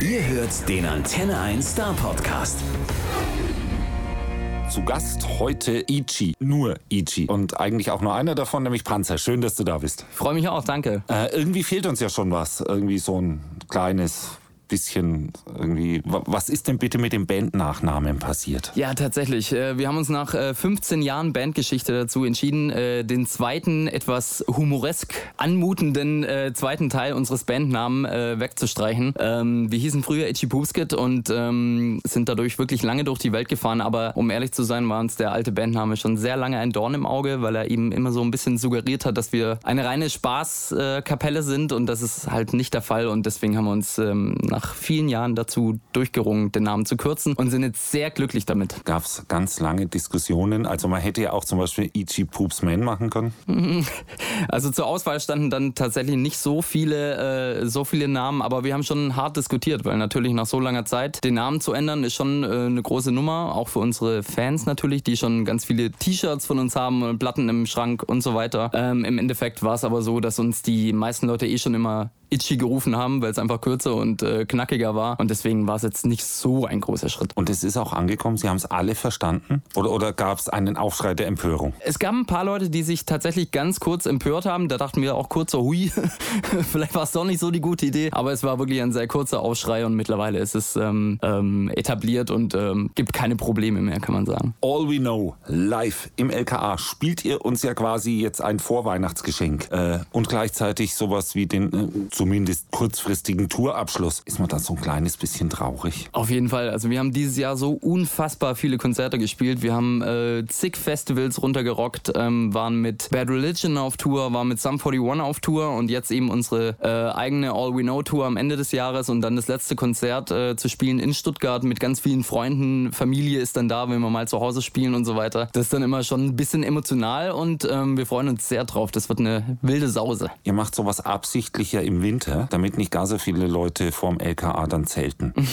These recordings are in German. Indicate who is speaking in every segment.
Speaker 1: Ihr hört den Antenne 1 Star Podcast.
Speaker 2: Zu Gast heute Ichi, nur Ichi und eigentlich auch nur einer davon, nämlich Panzer. Schön, dass du da bist.
Speaker 3: Freue mich auch, danke.
Speaker 2: Äh, irgendwie fehlt uns ja schon was, irgendwie so ein kleines bisschen irgendwie. Was ist denn bitte mit dem Bandnachnamen passiert?
Speaker 3: Ja, tatsächlich. Äh, wir haben uns nach 15 äh, Jahren Bandgeschichte dazu entschieden, äh, den zweiten, etwas humoresk anmutenden zweiten Teil unseres Bandnamen wegzustreichen. Ähm, wir hießen früher Itchy Poopskit und ähm, sind dadurch wirklich lange durch die Welt gefahren. Aber um ehrlich zu sein, war uns der alte Bandname schon sehr lange ein Dorn im Auge, weil er eben immer so ein bisschen suggeriert hat, dass wir eine reine Spaßkapelle sind und das ist halt nicht der Fall. Und deswegen haben wir uns ähm, nach vielen Jahren dazu durchgerungen, den Namen zu kürzen und sind jetzt sehr glücklich damit.
Speaker 2: Gab es ganz lange Diskussionen? Also man hätte ja auch zum Beispiel Ichi Poops Man machen können.
Speaker 3: Also zur Auswahl standen dann tatsächlich nicht so viele, äh, so viele Namen, aber wir haben schon hart diskutiert, weil natürlich nach so langer Zeit den Namen zu ändern ist schon äh, eine große Nummer, auch für unsere Fans natürlich, die schon ganz viele T-Shirts von uns haben und Platten im Schrank und so weiter. Ähm, Im Endeffekt war es aber so, dass uns die meisten Leute eh schon immer Itchy gerufen haben, weil es einfach kürzer und äh, knackiger war. Und deswegen war es jetzt nicht so ein großer Schritt.
Speaker 2: Und es ist auch angekommen, Sie haben es alle verstanden? Oder, oder gab es einen Aufschrei der Empörung?
Speaker 3: Es gab ein paar Leute, die sich tatsächlich ganz kurz empört haben. Da dachten wir auch kurz so, hui, vielleicht war es doch nicht so die gute Idee. Aber es war wirklich ein sehr kurzer Aufschrei und mittlerweile ist es ähm, ähm, etabliert und ähm, gibt keine Probleme mehr, kann man sagen.
Speaker 2: All We Know, live im LKA, spielt ihr uns ja quasi jetzt ein Vorweihnachtsgeschenk äh, und gleichzeitig sowas wie den äh, zumindest kurzfristigen Tourabschluss. Ist man da so ein kleines bisschen traurig?
Speaker 3: Auf jeden Fall. Also wir haben dieses Jahr so unfassbar viele Konzerte gespielt. Wir haben äh, zig Festivals runtergerockt, ähm, waren mit Bad Religion auf Tour, waren mit Sum 41 auf Tour und jetzt eben unsere äh, eigene All We Know Tour am Ende des Jahres und dann das letzte Konzert äh, zu spielen in Stuttgart mit ganz vielen Freunden. Familie ist dann da, wenn wir mal zu Hause spielen und so weiter. Das ist dann immer schon ein bisschen emotional und ähm, wir freuen uns sehr drauf. Das wird eine wilde Sause.
Speaker 2: Ihr macht sowas absichtlich ja im Winter Winter, damit nicht gar so viele Leute vorm LKA dann zelten.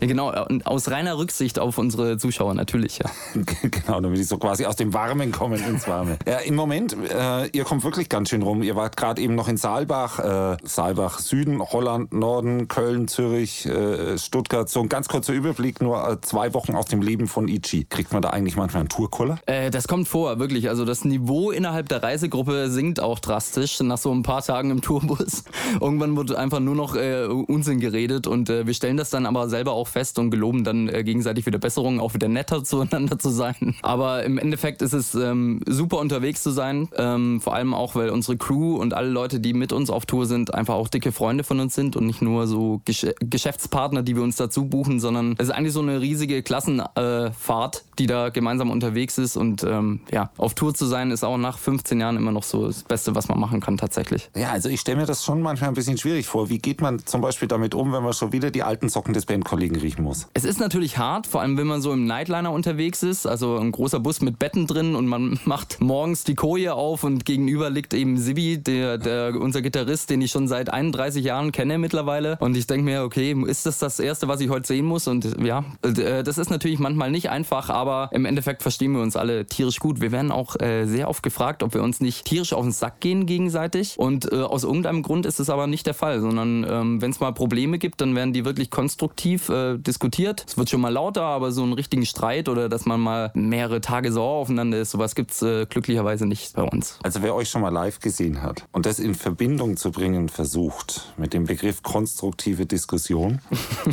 Speaker 3: ja, genau, aus reiner Rücksicht auf unsere Zuschauer natürlich, ja.
Speaker 2: genau, damit die so quasi aus dem Warmen kommen ins Warme. Ja, Im Moment, äh, ihr kommt wirklich ganz schön rum. Ihr wart gerade eben noch in Saalbach, äh, Saalbach Süden, Holland, Norden, Köln, Zürich, äh, Stuttgart. So ein ganz kurzer Überblick, nur äh, zwei Wochen aus dem Leben von Ichi. Kriegt man da eigentlich manchmal einen Tourkoller?
Speaker 3: Äh, das kommt vor, wirklich. Also das Niveau innerhalb der Reisegruppe sinkt auch drastisch nach so ein paar Tagen im Tourbus. Irgendwann wurde einfach nur noch äh, Unsinn geredet und äh, wir stellen das dann aber selber auch fest und geloben dann äh, gegenseitig wieder Besserungen, auch wieder netter zueinander zu sein. Aber im Endeffekt ist es ähm, super unterwegs zu sein, ähm, vor allem auch, weil unsere Crew und alle Leute, die mit uns auf Tour sind, einfach auch dicke Freunde von uns sind und nicht nur so Gesch Geschäftspartner, die wir uns dazu buchen, sondern es ist eigentlich so eine riesige Klassenfahrt, die da gemeinsam unterwegs ist und ähm, ja, auf Tour zu sein ist auch nach 15 Jahren immer noch so das Beste, was man machen kann tatsächlich.
Speaker 2: Ja, also ich stelle mir das schon manchmal ein bisschen schwierig vor. Wie geht man zum Beispiel damit um, wenn man schon wieder die alten Socken des Bandkollegen riechen muss?
Speaker 3: Es ist natürlich hart, vor allem wenn man so im Nightliner unterwegs ist, also ein großer Bus mit Betten drin und man macht morgens die Koje auf und gegenüber liegt eben Sibi, der, der, unser Gitarrist, den ich schon seit 31 Jahren kenne mittlerweile. Und ich denke mir, okay, ist das das Erste, was ich heute sehen muss? Und ja, äh, das ist natürlich manchmal nicht einfach, aber im Endeffekt verstehen wir uns alle tierisch gut. Wir werden auch äh, sehr oft gefragt, ob wir uns nicht tierisch auf den Sack gehen gegenseitig. Und äh, aus irgendeinem Grund ist es aber nicht der Fall, sondern ähm, wenn es mal Probleme gibt, dann werden die wirklich konstruktiv äh, diskutiert. Es wird schon mal lauter, aber so einen richtigen Streit oder dass man mal mehrere Tage sauer aufeinander ist, sowas gibt es äh, glücklicherweise nicht bei uns.
Speaker 2: Also wer euch schon mal live gesehen hat und das in Verbindung zu bringen versucht mit dem Begriff konstruktive Diskussion,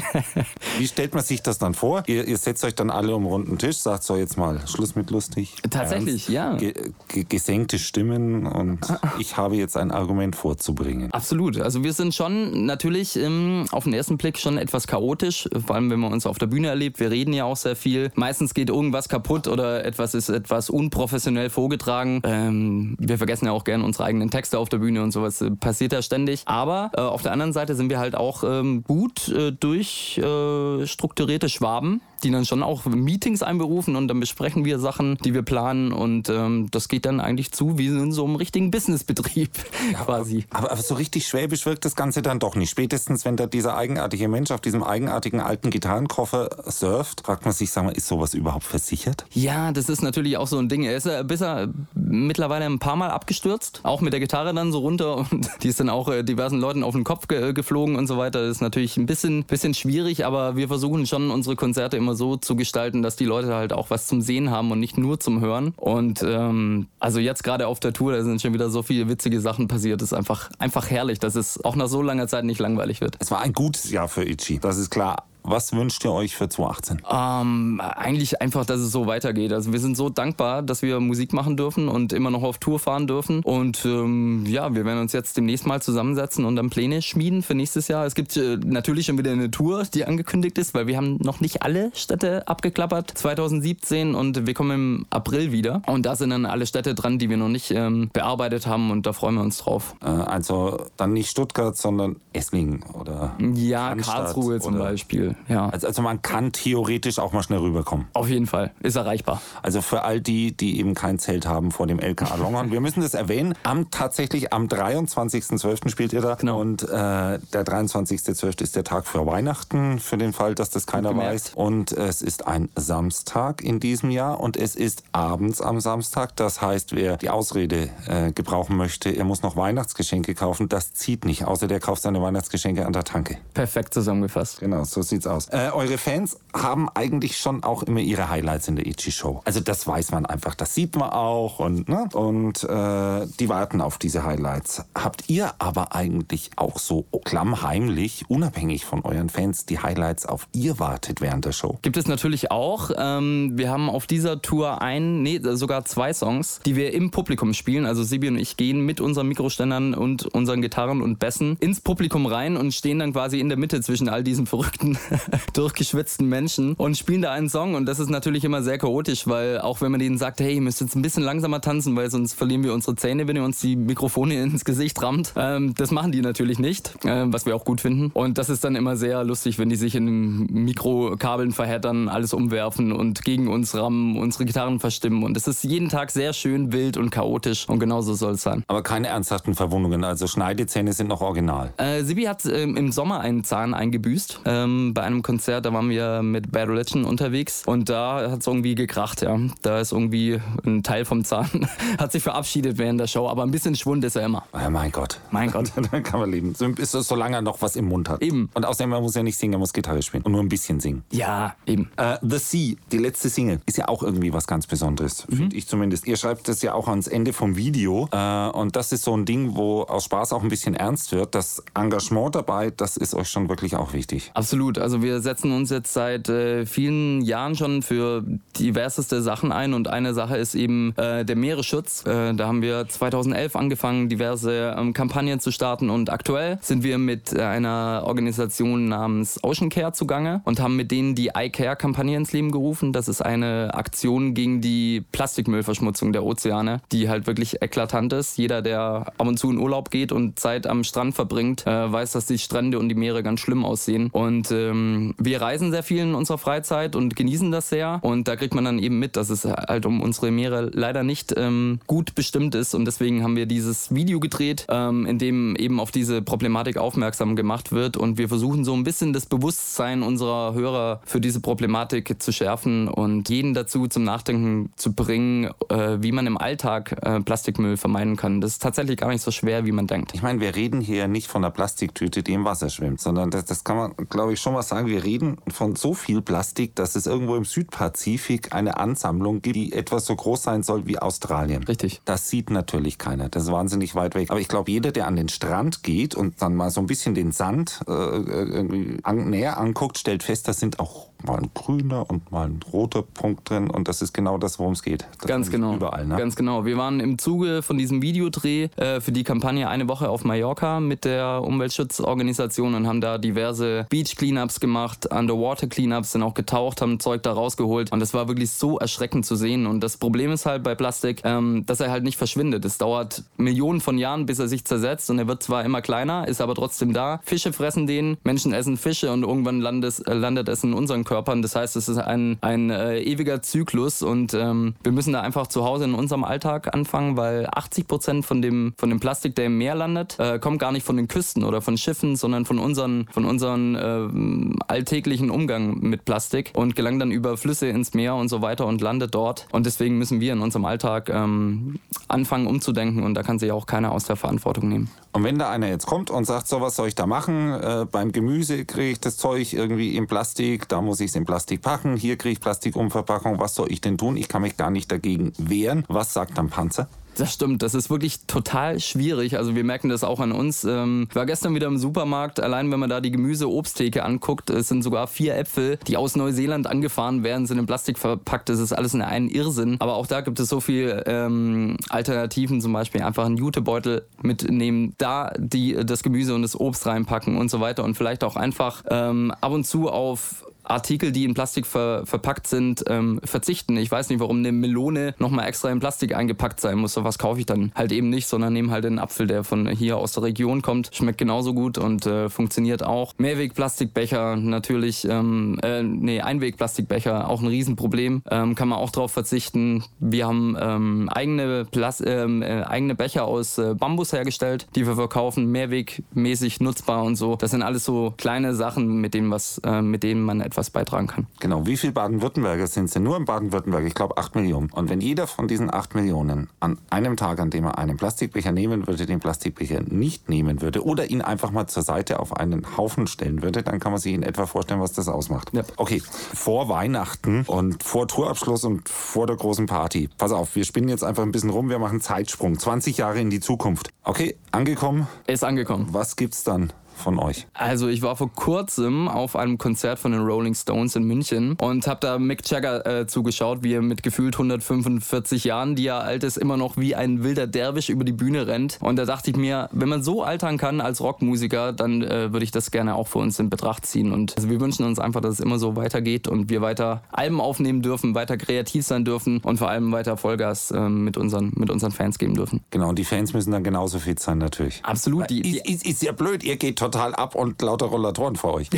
Speaker 2: wie stellt man sich das dann vor? Ihr, ihr, setzt euch dann alle um einen runden Tisch, sagt so jetzt mal Schluss mit lustig.
Speaker 3: Tatsächlich, Ernst,
Speaker 2: ja. Ge gesenkte Stimmen und ich habe jetzt ein Argument vorzubringen.
Speaker 3: Absolut. Also wir sind schon natürlich ähm, auf den ersten Blick schon etwas chaotisch, vor allem wenn man uns auf der Bühne erlebt. Wir reden ja auch sehr viel. Meistens geht irgendwas kaputt oder etwas ist etwas unprofessionell vorgetragen. Ähm, wir vergessen ja auch gerne unsere eigenen Texte auf der Bühne und sowas äh, passiert ja ständig. Aber äh, auf der anderen Seite sind wir halt auch ähm, gut äh, durchstrukturierte äh, Schwaben die dann schon auch Meetings einberufen und dann besprechen wir Sachen, die wir planen und ähm, das geht dann eigentlich zu wie in so einem richtigen Businessbetrieb ja, quasi.
Speaker 2: Aber, aber, so richtig schwäbisch wirkt das Ganze dann doch nicht. Spätestens, wenn da dieser eigenartige Mensch auf diesem eigenartigen alten Gitarrenkoffer surft, fragt man sich, sag mal, ist sowas überhaupt versichert?
Speaker 3: Ja, das ist natürlich auch so ein Ding. Er ist ja bisher mittlerweile ein paar Mal abgestürzt, auch mit der Gitarre dann so runter und die ist dann auch äh, diversen Leuten auf den Kopf ge geflogen und so weiter. Das ist natürlich ein bisschen, bisschen schwierig, aber wir versuchen schon unsere Konzerte immer so zu gestalten, dass die Leute halt auch was zum Sehen haben und nicht nur zum Hören. Und ähm, also jetzt gerade auf der Tour, da sind schon wieder so viele witzige Sachen passiert. Das ist einfach, einfach herrlich, dass es auch nach so langer Zeit nicht langweilig wird.
Speaker 2: Es war ein gutes Jahr für Itchy, das ist klar. Was wünscht ihr euch für 2018?
Speaker 3: Ähm, eigentlich einfach, dass es so weitergeht. Also wir sind so dankbar, dass wir Musik machen dürfen und immer noch auf Tour fahren dürfen. Und ähm, ja, wir werden uns jetzt demnächst mal zusammensetzen und dann Pläne schmieden für nächstes Jahr. Es gibt äh, natürlich schon wieder eine Tour, die angekündigt ist, weil wir haben noch nicht alle Städte abgeklappert 2017 und wir kommen im April wieder. Und da sind dann alle Städte dran, die wir noch nicht ähm, bearbeitet haben und da freuen wir uns drauf.
Speaker 2: Äh, also dann nicht Stuttgart, sondern Esslingen oder
Speaker 3: Ja, Karlsruhe zum Beispiel ja.
Speaker 2: Also, also man kann theoretisch auch mal schnell rüberkommen.
Speaker 3: Auf jeden Fall, ist erreichbar.
Speaker 2: Also für all die, die eben kein Zelt haben vor dem LKA Longhorn. Wir müssen das erwähnen. Am tatsächlich am 23.12. spielt ihr da. Genau. Und äh, der 23.12. ist der Tag für Weihnachten, für den Fall, dass das keiner weiß. Und es ist ein Samstag in diesem Jahr und es ist abends am Samstag. Das heißt, wer die Ausrede äh, gebrauchen möchte, er muss noch Weihnachtsgeschenke kaufen, das zieht nicht. Außer der kauft seine Weihnachtsgeschenke an der Tanke.
Speaker 3: Perfekt zusammengefasst.
Speaker 2: Genau, so sieht's aus. Äh, eure Fans haben eigentlich schon auch immer ihre Highlights in der Ichi-Show. Also das weiß man einfach, das sieht man auch und, ne? und äh, die warten auf diese Highlights. Habt ihr aber eigentlich auch so klammheimlich, unabhängig von euren Fans, die Highlights auf ihr wartet während der Show?
Speaker 3: Gibt es natürlich auch. Ähm, wir haben auf dieser Tour ein, nee, sogar zwei Songs, die wir im Publikum spielen. Also Sibi und ich gehen mit unseren Mikroständern und unseren Gitarren und Bässen ins Publikum rein und stehen dann quasi in der Mitte zwischen all diesen verrückten durchgeschwitzten Menschen und spielen da einen Song und das ist natürlich immer sehr chaotisch, weil auch wenn man denen sagt, hey, ihr müsst jetzt ein bisschen langsamer tanzen, weil sonst verlieren wir unsere Zähne, wenn ihr uns die Mikrofone ins Gesicht rammt. Ähm, das machen die natürlich nicht, äh, was wir auch gut finden. Und das ist dann immer sehr lustig, wenn die sich in Mikrokabeln verheddern, alles umwerfen und gegen uns rammen, unsere Gitarren verstimmen. Und es ist jeden Tag sehr schön wild und chaotisch und genauso soll es sein.
Speaker 2: Aber keine ernsthaften Verwundungen, also Schneidezähne sind noch original.
Speaker 3: Äh, Sibi hat ähm, im Sommer einen Zahn eingebüßt ähm, bei einem Konzert, da waren wir mit Bad Religion unterwegs und da hat es irgendwie gekracht, ja. Da ist irgendwie ein Teil vom Zahn, hat sich verabschiedet während der Show, aber ein bisschen Schwund ist er immer.
Speaker 2: Ja, mein Gott.
Speaker 3: Mein Gott.
Speaker 2: Dann kann man leben. So, ist es, solange er noch was im Mund hat.
Speaker 3: Eben.
Speaker 2: Und außerdem, man muss ja nicht singen, er muss Gitarre spielen und nur ein bisschen singen.
Speaker 3: Ja, eben.
Speaker 2: Äh, The Sea, die letzte Single, ist ja auch irgendwie was ganz Besonderes, mhm. finde ich zumindest. Ihr schreibt das ja auch ans Ende vom Video äh, und das ist so ein Ding, wo aus Spaß auch ein bisschen ernst wird. Das Engagement dabei, das ist euch schon wirklich auch wichtig.
Speaker 3: Absolut. Also wir setzen uns jetzt seit äh, vielen Jahren schon für diverseste Sachen ein und eine Sache ist eben äh, der Meeresschutz. Äh, da haben wir 2011 angefangen, diverse ähm, Kampagnen zu starten und aktuell sind wir mit einer Organisation namens Ocean Care zugange und haben mit denen die iCare-Kampagne ins Leben gerufen. Das ist eine Aktion gegen die Plastikmüllverschmutzung der Ozeane, die halt wirklich eklatant ist. Jeder, der ab und zu in Urlaub geht und Zeit am Strand verbringt, äh, weiß, dass die Strände und die Meere ganz schlimm aussehen. Und ähm, wir reisen sehr viel in unserer Freizeit und genießen das sehr. Und da kriegt man dann eben mit, dass es halt um unsere Meere leider nicht ähm, gut bestimmt ist. Und deswegen haben wir dieses Video gedreht, ähm, in dem eben auf diese Problematik aufmerksam gemacht wird. Und wir versuchen so ein bisschen das Bewusstsein unserer Hörer für diese Problematik zu schärfen und jeden dazu zum Nachdenken zu bringen, äh, wie man im Alltag äh, Plastikmüll vermeiden kann. Das ist tatsächlich gar nicht so schwer, wie man denkt.
Speaker 2: Ich meine, wir reden hier nicht von einer Plastiktüte, die im Wasser schwimmt, sondern das, das kann man, glaube ich, schon mal sagen. Wir reden von so viel Plastik, dass es irgendwo im Südpazifik eine Ansammlung gibt, die etwas so groß sein soll wie Australien.
Speaker 3: Richtig.
Speaker 2: Das sieht natürlich keiner. Das ist wahnsinnig weit weg. Aber ich glaube, jeder, der an den Strand geht und dann mal so ein bisschen den Sand äh, irgendwie an, näher anguckt, stellt fest, da sind auch mal ein grüner und mal ein roter Punkt drin und das ist genau das, worum es geht. Das
Speaker 3: Ganz genau.
Speaker 2: Überall, ne?
Speaker 3: Ganz genau. Wir waren im Zuge von diesem Videodreh äh, für die Kampagne eine Woche auf Mallorca mit der Umweltschutzorganisation und haben da diverse Beach Cleanups gemacht, Underwater Cleanups, sind auch getaucht, haben Zeug da rausgeholt und das war wirklich so erschreckend zu sehen. Und das Problem ist halt bei Plastik, ähm, dass er halt nicht verschwindet. Es dauert Millionen von Jahren, bis er sich zersetzt und er wird zwar immer kleiner, ist aber trotzdem da. Fische fressen den, Menschen essen Fische und irgendwann landet, äh, landet es in unseren Körpern. Das heißt, es ist ein, ein äh, ewiger Zyklus und ähm, wir müssen da einfach zu Hause in unserem Alltag anfangen, weil 80 Prozent von dem, von dem Plastik, der im Meer landet, äh, kommt gar nicht von den Küsten oder von Schiffen, sondern von unseren, von unseren äh, alltäglichen Umgang mit Plastik und gelangt dann über Flüsse ins Meer und so weiter und landet dort. Und deswegen müssen wir in unserem Alltag ähm, anfangen umzudenken und da kann sich auch keiner aus der Verantwortung nehmen.
Speaker 2: Und wenn da einer jetzt kommt und sagt, so was soll ich da machen? Äh, beim Gemüse kriege ich das Zeug irgendwie in Plastik, da muss ich es in Plastik packen, hier kriege ich Plastikumverpackung, was soll ich denn tun? Ich kann mich gar nicht dagegen wehren. Was sagt dann Panzer?
Speaker 3: Das stimmt, das ist wirklich total schwierig. Also wir merken das auch an uns. Ähm, ich war gestern wieder im Supermarkt, allein wenn man da die Gemüse-Obsttheke anguckt, es sind sogar vier Äpfel, die aus Neuseeland angefahren werden, sind in Plastik verpackt. Das ist alles in einen Irrsinn. Aber auch da gibt es so viele ähm, Alternativen, zum Beispiel einfach einen Jutebeutel mitnehmen, da die, das Gemüse und das Obst reinpacken und so weiter und vielleicht auch einfach ähm, ab und zu auf Artikel, die in Plastik ver verpackt sind, ähm, verzichten. Ich weiß nicht, warum eine Melone nochmal extra in Plastik eingepackt sein muss. So was kaufe ich dann halt eben nicht, sondern nehme halt einen Apfel, der von hier aus der Region kommt. Schmeckt genauso gut und äh, funktioniert auch. Mehrwegplastikbecher natürlich, ähm, äh, nee, Einwegplastikbecher, auch ein Riesenproblem. Ähm, kann man auch drauf verzichten. Wir haben ähm, eigene, Plas ähm, äh, eigene Becher aus äh, Bambus hergestellt, die wir verkaufen, mehrwegmäßig nutzbar und so. Das sind alles so kleine Sachen, mit denen, was, äh, mit denen man etwas etwas beitragen kann.
Speaker 2: Genau, wie viele Baden-Württemberger sind es denn? Nur in Baden-Württemberg, ich glaube 8 Millionen. Und wenn jeder von diesen 8 Millionen an einem Tag, an dem er einen Plastikbecher nehmen würde, den Plastikbecher nicht nehmen würde oder ihn einfach mal zur Seite auf einen Haufen stellen würde, dann kann man sich in etwa vorstellen, was das ausmacht. Ja. Okay, vor Weihnachten und vor Tourabschluss und vor der großen Party. Pass auf, wir spinnen jetzt einfach ein bisschen rum, wir machen Zeitsprung. 20 Jahre in die Zukunft. Okay, angekommen?
Speaker 3: Ist angekommen.
Speaker 2: Was gibt's dann? Von euch?
Speaker 3: Also ich war vor kurzem auf einem Konzert von den Rolling Stones in München und habe da Mick Jagger äh, zugeschaut, wie er mit gefühlt 145 Jahren, die er alt ist, immer noch wie ein wilder Derwisch über die Bühne rennt. Und da dachte ich mir, wenn man so altern kann als Rockmusiker, dann äh, würde ich das gerne auch für uns in Betracht ziehen. Und also wir wünschen uns einfach, dass es immer so weitergeht und wir weiter Alben aufnehmen dürfen, weiter kreativ sein dürfen und vor allem weiter Vollgas äh, mit, unseren, mit unseren Fans geben dürfen.
Speaker 2: Genau, und die Fans müssen dann genauso fit sein natürlich.
Speaker 3: Absolut.
Speaker 2: Die, die ist, ist, ist ja blöd, ihr geht total ab und lauter Rollatoren vor euch.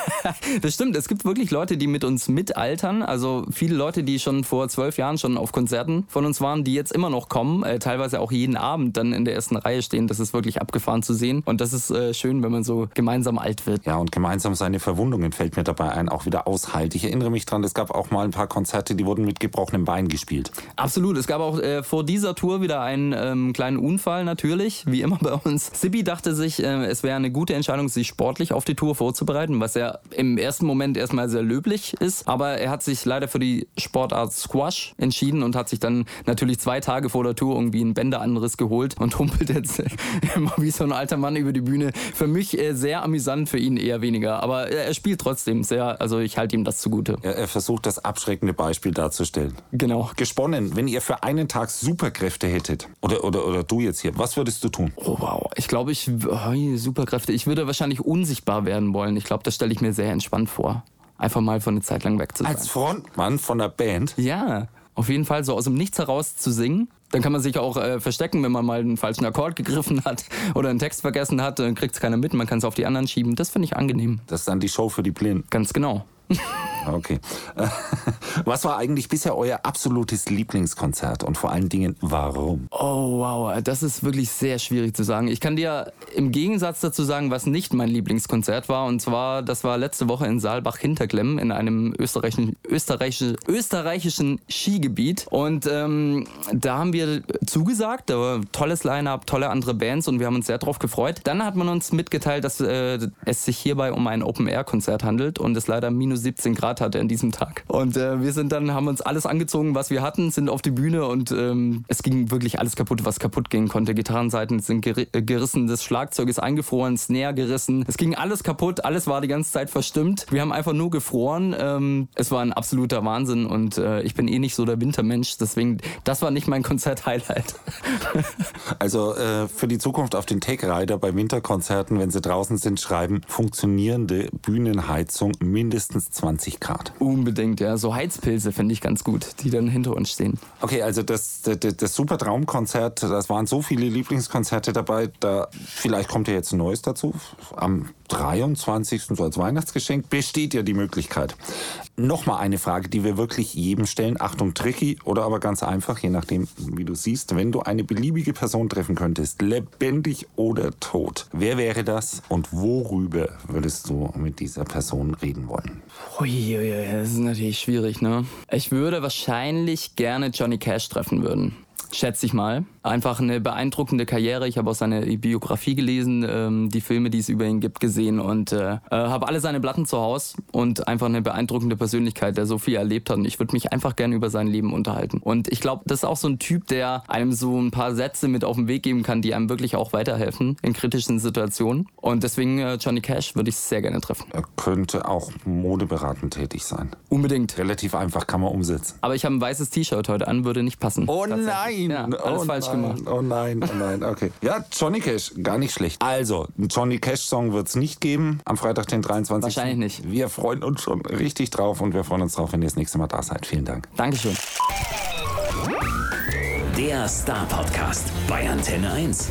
Speaker 3: das stimmt. Es gibt wirklich Leute, die mit uns mitaltern. Also viele Leute, die schon vor zwölf Jahren schon auf Konzerten von uns waren, die jetzt immer noch kommen, äh, teilweise auch jeden Abend dann in der ersten Reihe stehen. Das ist wirklich abgefahren zu sehen. Und das ist äh, schön, wenn man so gemeinsam alt wird.
Speaker 2: Ja, und gemeinsam seine Verwundungen fällt mir dabei ein, auch wieder ausheilt. Ich erinnere mich dran, es gab auch mal ein paar Konzerte, die wurden mit gebrochenem Bein gespielt.
Speaker 3: Absolut. Es gab auch äh, vor dieser Tour wieder einen ähm, kleinen Unfall natürlich, wie immer bei uns. Sibi dachte sich, äh, es wäre eine gute Entscheidung, sich sportlich auf die Tour vorzubereiten, was ja im ersten Moment erstmal sehr löblich ist. Aber er hat sich leider für die Sportart Squash entschieden und hat sich dann natürlich zwei Tage vor der Tour irgendwie einen Bänderanriss geholt und humpelt jetzt immer wie so ein alter Mann über die Bühne. Für mich äh, sehr amüsant, für ihn eher weniger. Aber er spielt trotzdem sehr, also ich halte ihm das zugute.
Speaker 2: Er, er versucht das abschreckende Beispiel darzustellen.
Speaker 3: Genau.
Speaker 2: Gesponnen, wenn ihr für einen Tag Superkräfte hättet, oder, oder, oder du jetzt hier, was würdest du tun?
Speaker 3: Oh wow, ich glaube, ich, oh, Superkräfte, ich würde wahrscheinlich unsichtbar werden wollen. Ich glaube, das stelle ich mir sehr entspannt vor. Einfach mal von eine Zeit lang weg zu sein.
Speaker 2: Als Frontmann von der Band?
Speaker 3: Ja, auf jeden Fall so aus dem Nichts heraus zu singen. Dann kann man sich auch äh, verstecken, wenn man mal einen falschen Akkord gegriffen hat oder einen Text vergessen hat, dann kriegt es keiner mit, man kann es auf die anderen schieben. Das finde ich angenehm.
Speaker 2: Das ist dann die Show für die Blinden.
Speaker 3: Ganz genau.
Speaker 2: Okay. Was war eigentlich bisher euer absolutes Lieblingskonzert und vor allen Dingen warum?
Speaker 3: Oh wow, das ist wirklich sehr schwierig zu sagen. Ich kann dir im Gegensatz dazu sagen, was nicht mein Lieblingskonzert war. Und zwar, das war letzte Woche in Saalbach-Hinterklemm in einem österreichischen, österreichischen, österreichischen Skigebiet. Und ähm, da haben wir zugesagt. War tolles Line-Up, tolle andere Bands und wir haben uns sehr darauf gefreut. Dann hat man uns mitgeteilt, dass äh, es sich hierbei um ein Open-Air-Konzert handelt und es leider minus 17 Grad hatte an diesem Tag. Und äh, wir sind dann, haben uns alles angezogen, was wir hatten, sind auf die Bühne und ähm, es ging wirklich alles kaputt, was kaputt gehen konnte. Gitarrenseiten sind ger äh, gerissen, das Schlagzeug ist eingefroren, Snare gerissen. Es ging alles kaputt, alles war die ganze Zeit verstimmt. Wir haben einfach nur gefroren. Ähm, es war ein absoluter Wahnsinn und äh, ich bin eh nicht so der Wintermensch, deswegen, das war nicht mein Konzert-Highlight.
Speaker 2: also äh, für die Zukunft auf den Tech-Rider bei Winterkonzerten, wenn sie draußen sind, schreiben, funktionierende Bühnenheizung mindestens 20 Grad.
Speaker 3: Unbedingt, ja. So Heizpilze finde ich ganz gut, die dann hinter uns stehen.
Speaker 2: Okay, also das, das, das super Traumkonzert, das waren so viele Lieblingskonzerte dabei. Da, vielleicht kommt ja jetzt ein neues dazu. Am 23. so als Weihnachtsgeschenk besteht ja die Möglichkeit. Nochmal eine Frage, die wir wirklich jedem stellen. Achtung, tricky oder aber ganz einfach, je nachdem, wie du siehst. Wenn du eine beliebige Person treffen könntest, lebendig oder tot, wer wäre das und worüber würdest du mit dieser Person reden wollen?
Speaker 3: Uiuiui, das ist natürlich schwierig, ne? Ich würde wahrscheinlich gerne Johnny Cash treffen würden schätze ich mal. Einfach eine beeindruckende Karriere. Ich habe auch seine Biografie gelesen, ähm, die Filme, die es über ihn gibt, gesehen und äh, äh, habe alle seine Platten zu Hause und einfach eine beeindruckende Persönlichkeit, der so viel erlebt hat. Und ich würde mich einfach gerne über sein Leben unterhalten. Und ich glaube, das ist auch so ein Typ, der einem so ein paar Sätze mit auf den Weg geben kann, die einem wirklich auch weiterhelfen in kritischen Situationen. Und deswegen äh, Johnny Cash würde ich sehr gerne treffen.
Speaker 2: Er könnte auch modeberatend tätig sein.
Speaker 3: Unbedingt.
Speaker 2: Relativ einfach kann man umsetzen.
Speaker 3: Aber ich habe ein weißes T-Shirt heute an, würde nicht passen.
Speaker 2: Oh nein!
Speaker 3: Ja, alles
Speaker 2: oh
Speaker 3: falsch gemacht.
Speaker 2: Oh nein, oh nein, okay. Ja, Johnny Cash, gar nicht schlecht. Also, einen Johnny Cash-Song wird es nicht geben am Freitag, den 23.
Speaker 3: Wahrscheinlich nicht.
Speaker 2: Wir freuen uns schon richtig drauf und wir freuen uns drauf, wenn ihr das nächste Mal da seid. Vielen Dank.
Speaker 3: Dankeschön.
Speaker 1: Der Star Podcast bei Antenne 1.